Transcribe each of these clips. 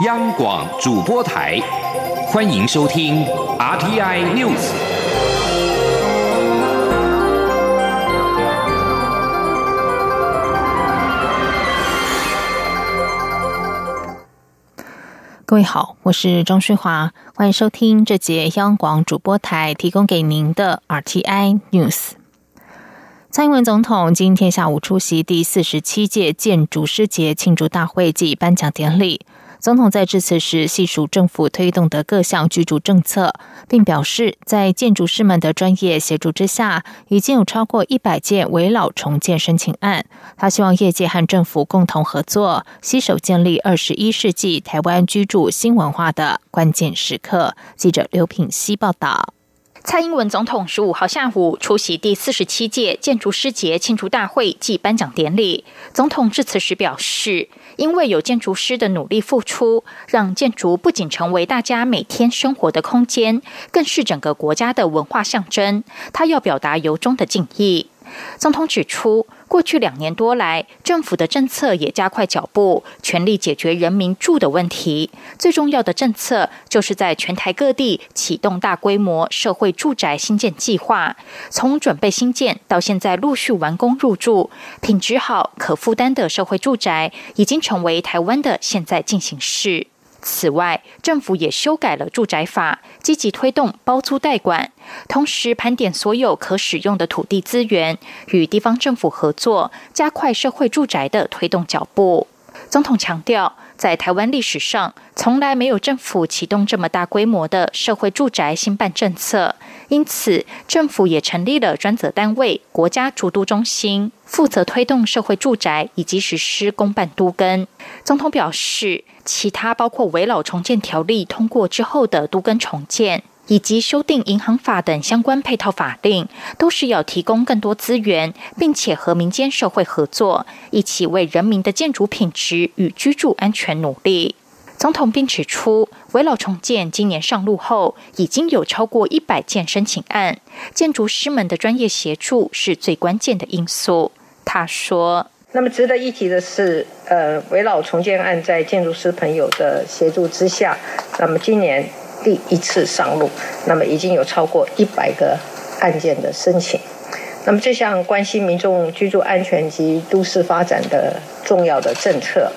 央广主播台，欢迎收听 RTI News。各位好，我是张淑华，欢迎收听这节央广主播台提供给您的 RTI News。蔡英文总统今天下午出席第四十七届建筑师节庆祝大会暨颁奖典礼。总统在致辞时细数政府推动的各项居住政策，并表示，在建筑师们的专业协助之下，已经有超过一百件围老重建申请案。他希望业界和政府共同合作，携手建立二十一世纪台湾居住新文化的关键时刻。记者刘品希报道。蔡英文总统十五号下午出席第四十七届建筑师节庆祝大会暨颁奖典礼。总统致辞时表示，因为有建筑师的努力付出，让建筑不仅成为大家每天生活的空间，更是整个国家的文化象征。他要表达由衷的敬意。总统指出，过去两年多来，政府的政策也加快脚步，全力解决人民住的问题。最重要的政策，就是在全台各地启动大规模社会住宅新建计划，从准备新建到现在陆续完工入住，品质好、可负担的社会住宅，已经成为台湾的现在进行式。此外，政府也修改了住宅法，积极推动包租代管，同时盘点所有可使用的土地资源，与地方政府合作，加快社会住宅的推动脚步。总统强调。在台湾历史上，从来没有政府启动这么大规模的社会住宅兴办政策，因此政府也成立了专责单位——国家住都中心，负责推动社会住宅以及实施公办都更。总统表示，其他包括围老重建条例通过之后的都更重建。以及修订银行法等相关配套法令，都是要提供更多资源，并且和民间社会合作，一起为人民的建筑品质与居住安全努力。总统并指出，围老重建今年上路后，已经有超过一百件申请案，建筑师们的专业协助是最关键的因素。他说：“那么值得一提的是，呃，围老重建案在建筑师朋友的协助之下，那么今年。”第一次上路，那么已经有超过一百个案件的申请。那么这项关心民众居住安全及都市发展的重要的政策，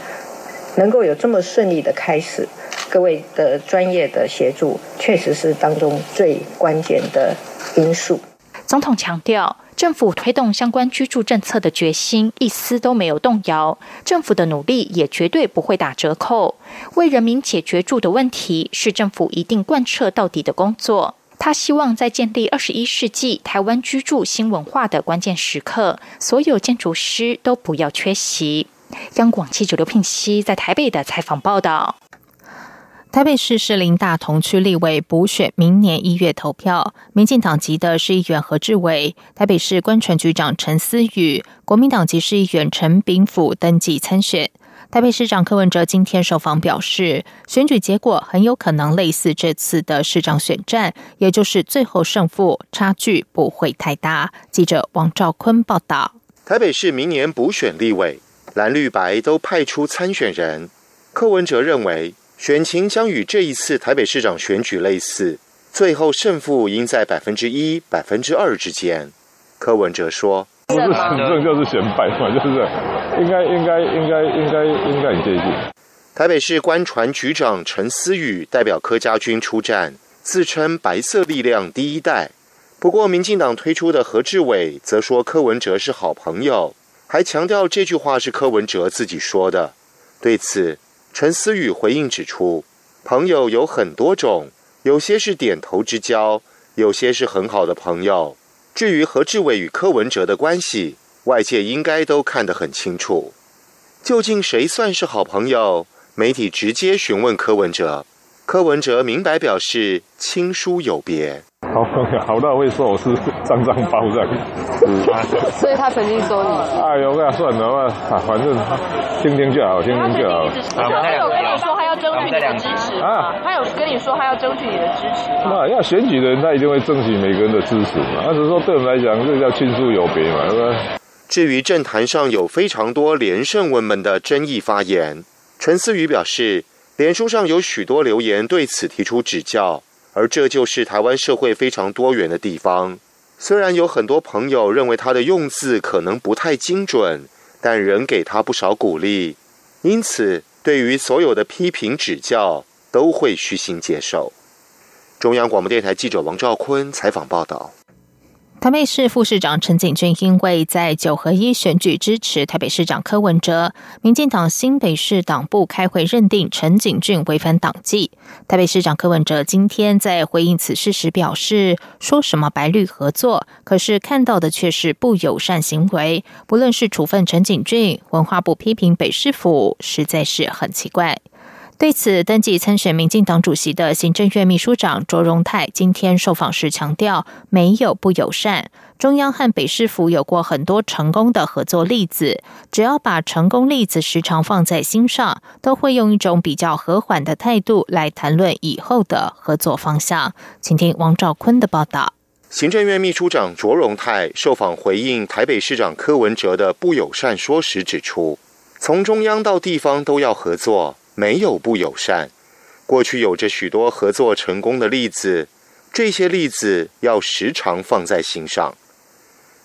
能够有这么顺利的开始，各位的专业的协助，确实是当中最关键的因素。总统强调。政府推动相关居住政策的决心一丝都没有动摇，政府的努力也绝对不会打折扣。为人民解决住的问题，是政府一定贯彻到底的工作。他希望在建立二十一世纪台湾居住新文化的关键时刻，所有建筑师都不要缺席。央广记者刘聘熙在台北的采访报道。台北市士林大同区立委补选明年一月投票，民进党籍的市议员何志伟、台北市官船局长陈思宇、国民党籍市议员陈炳甫登记参选。台北市长柯文哲今天受访表示，选举结果很有可能类似这次的市长选战，也就是最后胜负差距不会太大。记者王兆坤报道。台北市明年补选立委，蓝绿白都派出参选人，柯文哲认为。选情将与这一次台北市长选举类似，最后胜负应在百分之一、百分之二之间。柯文哲说：“不是选胜就是选败嘛，就是应该、应该、应该、应该、应该很接近。”台北市官船局长陈思宇代表柯家军出战，自称“白色力量第一代”。不过，民进党推出的何志伟则说柯文哲是好朋友，还强调这句话是柯文哲自己说的。对此，陈思宇回应指出，朋友有很多种，有些是点头之交，有些是很好的朋友。至于何志伟与柯文哲的关系，外界应该都看得很清楚。究竟谁算是好朋友？媒体直接询问柯文哲，柯文哲明白表示亲疏有别。好好到会说我是脏脏包这样，所以他曾经说你。哎呦，那算了吧，反正听听就好，听听就好。他有跟你说他要争取你的支持啊？他有跟你说他要争取你的支持那要选举的人，他一定会争取每个人的支持嘛。他只是说对我们来讲，这叫亲疏有别嘛，是吧？至于政坛上有非常多连胜文们的争议发言，陈思宇表示。脸书上有许多留言对此提出指教，而这就是台湾社会非常多元的地方。虽然有很多朋友认为他的用字可能不太精准，但仍给他不少鼓励。因此，对于所有的批评指教，都会虚心接受。中央广播电台记者王兆坤采访报道。台北市副市长陈景俊因为在九合一选举支持台北市长柯文哲，民进党新北市党部开会认定陈景俊违反党纪。台北市长柯文哲今天在回应此事时表示：“说什么白绿合作，可是看到的却是不友善行为。不论是处分陈景俊，文化部批评北市府，实在是很奇怪。”对此，登记参选民进党主席的行政院秘书长卓荣泰今天受访时强调，没有不友善。中央和北市府有过很多成功的合作例子，只要把成功例子时常放在心上，都会用一种比较和缓的态度来谈论以后的合作方向。请听王兆坤的报道。行政院秘书长卓荣泰受访回应台北市长柯文哲的不友善说时指出，从中央到地方都要合作。没有不友善，过去有着许多合作成功的例子，这些例子要时常放在心上。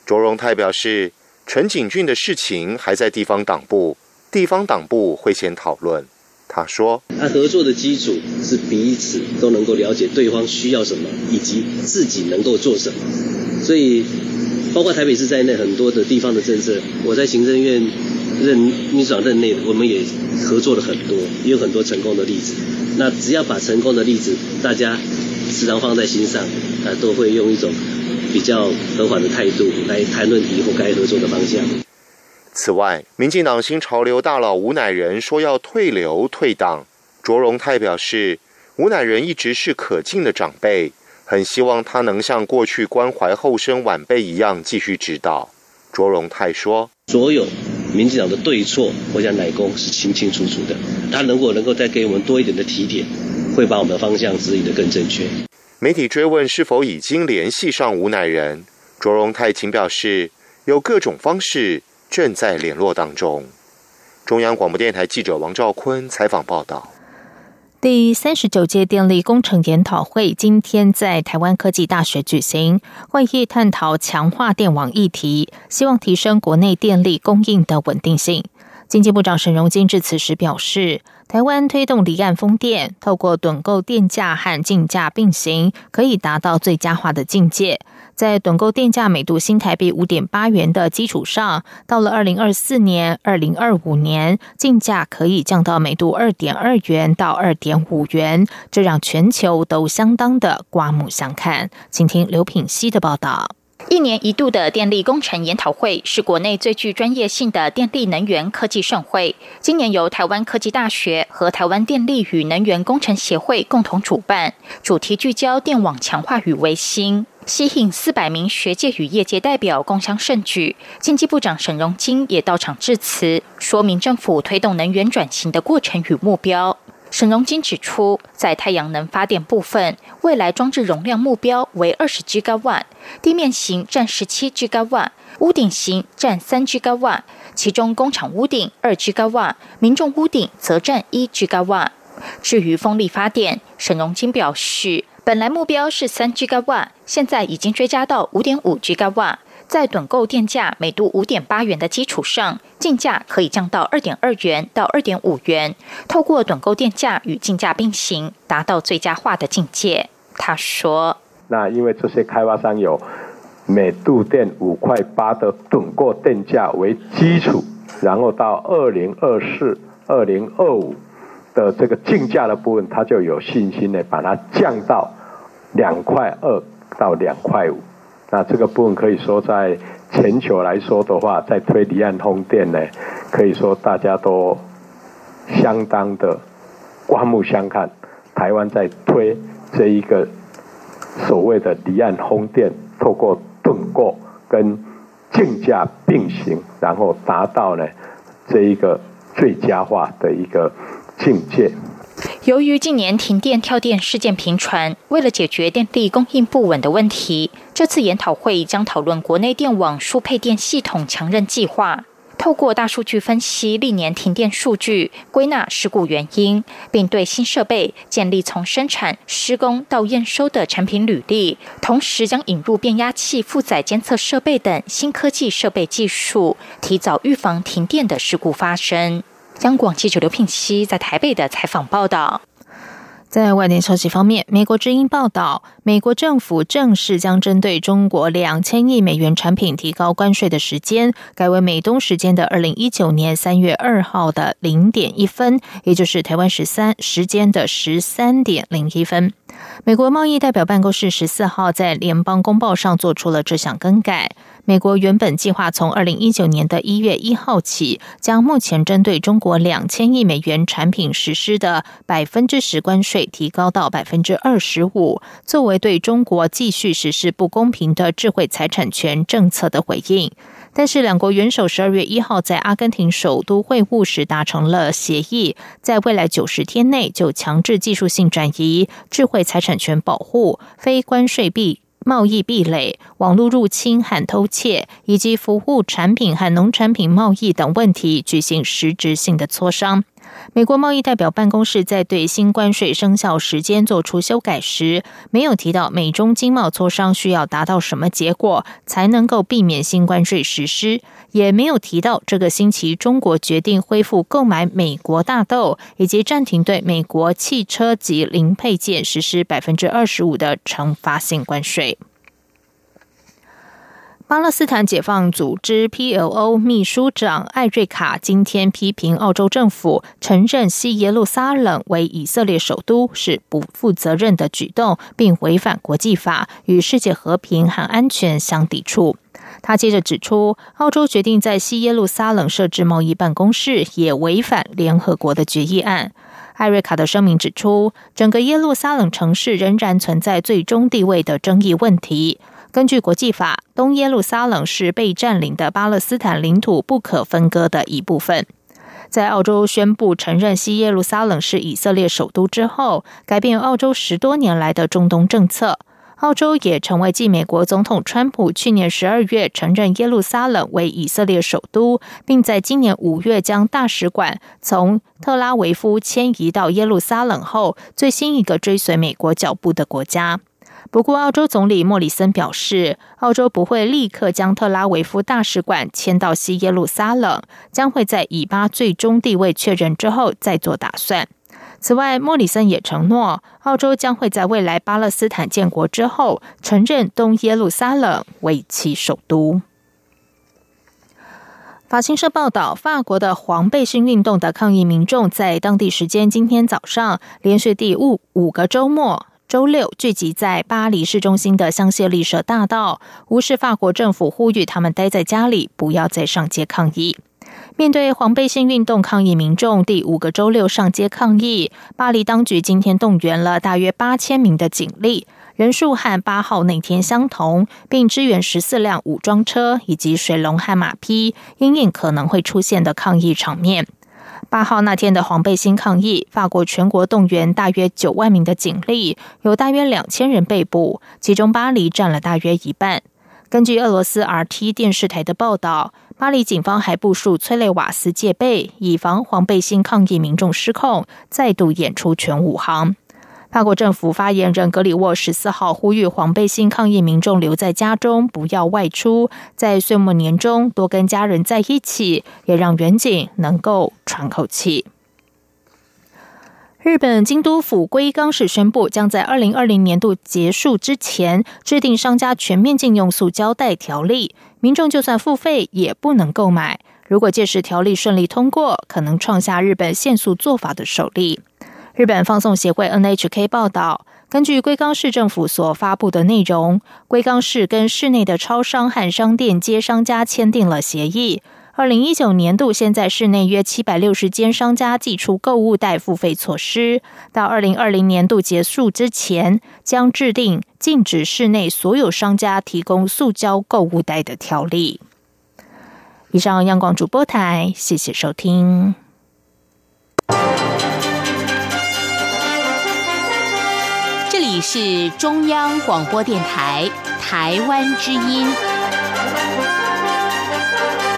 卓荣泰表示，陈景俊的事情还在地方党部，地方党部会先讨论。他说：“他合作的基础是彼此都能够了解对方需要什么，以及自己能够做什么。所以，包括台北市在内很多的地方的政策，我在行政院。”任秘书长任内，我们也合作了很多，也有很多成功的例子。那只要把成功的例子，大家时常放在心上，啊，都会用一种比较和缓的态度来谈论以后该合作的方向。此外，民进党新潮流大佬吴乃仁说要退流退党，卓荣泰表示，吴乃仁一直是可敬的长辈，很希望他能像过去关怀后生晚辈一样继续指导。卓荣泰说，所有。民进党的对错，我想乃公是清清楚楚的。他如果能够再给我们多一点的提点，会把我们的方向指引得更正确。媒体追问是否已经联系上吴乃仁，卓荣泰请表示有各种方式正在联络当中。中央广播电台记者王兆坤采访报道。第三十九届电力工程研讨会今天在台湾科技大学举行，会议探讨强化电网议题，希望提升国内电力供应的稳定性。经济部长沈荣金致辞时表示，台湾推动离岸风电，透过趸购电价和竞价并行，可以达到最佳化的境界。在趸购电价每度新台币五点八元的基础上，到了二零二四年、二零二五年，进价可以降到每度二点二元到二点五元，这让全球都相当的刮目相看。请听刘品熙的报道。一年一度的电力工程研讨会是国内最具专业性的电力能源科技盛会。今年由台湾科技大学和台湾电力与能源工程协会共同主办，主题聚焦电网强化与维新，吸引四百名学界与业界代表共襄盛举。经济部长沈荣金也到场致辞，说明政府推动能源转型的过程与目标。沈荣金指出，在太阳能发电部分，未来装置容量目标为二十 G 瓦，地面型占十七 G 瓦，屋顶型占三 G 瓦，其中工厂屋顶二 G 瓦，民众屋顶则占一 G 瓦。至于风力发电，沈荣金表示，本来目标是三 G 瓦，现在已经追加到五点五 G 瓦。在趸购电价每度五点八元的基础上，进价可以降到二点二元到二点五元。透过趸购电价与进价并行，达到最佳化的境界。他说：“那因为这些开发商有每度电五块八的趸购电价为基础，然后到二零二四、二零二五的这个竞价的部分，他就有信心呢把它降到两块二到两块五。”那这个部分可以说，在全球来说的话，在推离岸风电呢，可以说大家都相当的刮目相看。台湾在推这一个所谓的离岸风电，透过盾构跟竞价并行，然后达到呢这一个最佳化的一个境界。由于近年停电跳电事件频传，为了解决电力供应不稳的问题，这次研讨会将讨论国内电网输配电系统强韧计划。透过大数据分析历年停电数据，归纳事故原因，并对新设备建立从生产、施工到验收的产品履历，同时将引入变压器负载监测设备等新科技设备技术，提早预防停电的事故发生。央广记者刘聘熙在台北的采访报道。在外电消息方面，美国之音报道，美国政府正式将针对中国两千亿美元产品提高关税的时间，改为美东时间的二零一九年三月二号的零点一分，也就是台湾十三时间的十三点零一分。美国贸易代表办公室十四号在联邦公报上做出了这项更改。美国原本计划从二零一九年的一月一号起，将目前针对中国两千亿美元产品实施的百分之十关税提高到百分之二十五，作为对中国继续实施不公平的智慧财产权政策的回应。但是，两国元首十二月一号在阿根廷首都会晤时达成了协议，在未来九十天内就强制技术性转移、智慧财产权保护、非关税币。贸易壁垒、网络入侵和偷窃，以及服务产品和农产品贸易等问题举行实质性的磋商。美国贸易代表办公室在对新关税生效时间做出修改时，没有提到美中经贸磋商需要达到什么结果才能够避免新关税实施，也没有提到这个星期中国决定恢复购买美国大豆，以及暂停对美国汽车及零配件实施百分之二十五的惩罚性关税。巴勒斯坦解放组织 （PLO） 秘书长艾瑞卡今天批评澳洲政府承认西耶路撒冷为以色列首都是不负责任的举动，并违反国际法，与世界和平和安全相抵触。他接着指出，澳洲决定在西耶路撒冷设置贸易办公室，也违反联合国的决议案。艾瑞卡的声明指出，整个耶路撒冷城市仍然存在最终地位的争议问题。根据国际法，东耶路撒冷是被占领的巴勒斯坦领土不可分割的一部分。在澳洲宣布承认西耶路撒冷是以色列首都之后，改变澳洲十多年来的中东政策。澳洲也成为继美国总统川普去年十二月承认耶路撒冷为以色列首都，并在今年五月将大使馆从特拉维夫迁移到耶路撒冷后，最新一个追随美国脚步的国家。不过，澳洲总理莫里森表示，澳洲不会立刻将特拉维夫大使馆迁到西耶路撒冷，将会在以巴最终地位确认之后再做打算。此外，莫里森也承诺，澳洲将会在未来巴勒斯坦建国之后，承认东耶路撒冷为其首都。法新社报道，法国的黄背心运动的抗议民众在当地时间今天早上，连续第五五个周末。周六聚集在巴黎市中心的香榭丽舍大道，无视法国政府呼吁他们待在家里，不要再上街抗议。面对黄背心运动抗议民众第五个周六上街抗议，巴黎当局今天动员了大约八千名的警力，人数和八号那天相同，并支援十四辆武装车以及水龙和马匹，因应可能会出现的抗议场面。八号那天的黄背心抗议，法国全国动员大约九万名的警力，有大约两千人被捕，其中巴黎占了大约一半。根据俄罗斯 RT 电视台的报道，巴黎警方还部署催泪瓦斯戒备，以防黄背心抗议民众失控，再度演出全武行。法国政府发言人格里沃十四号呼吁黄背心抗议民众留在家中，不要外出，在岁末年中多跟家人在一起，也让远景能够喘口气。日本京都府龟冈市宣布，将在二零二零年度结束之前制定商家全面禁用塑胶袋条例，民众就算付费也不能购买。如果届时条例顺利通过，可能创下日本限塑做法的首例。日本放送协会 NHK 报道，根据龟冈市政府所发布的内容，龟冈市跟市内的超商和商店街商家签订了协议。二零一九年度，现在市内约七百六十间商家寄出购物袋付费措施。到二零二零年度结束之前，将制定禁止市内所有商家提供塑胶购物袋的条例。以上，央广主播台，谢谢收听。你是中央广播电台台湾之音。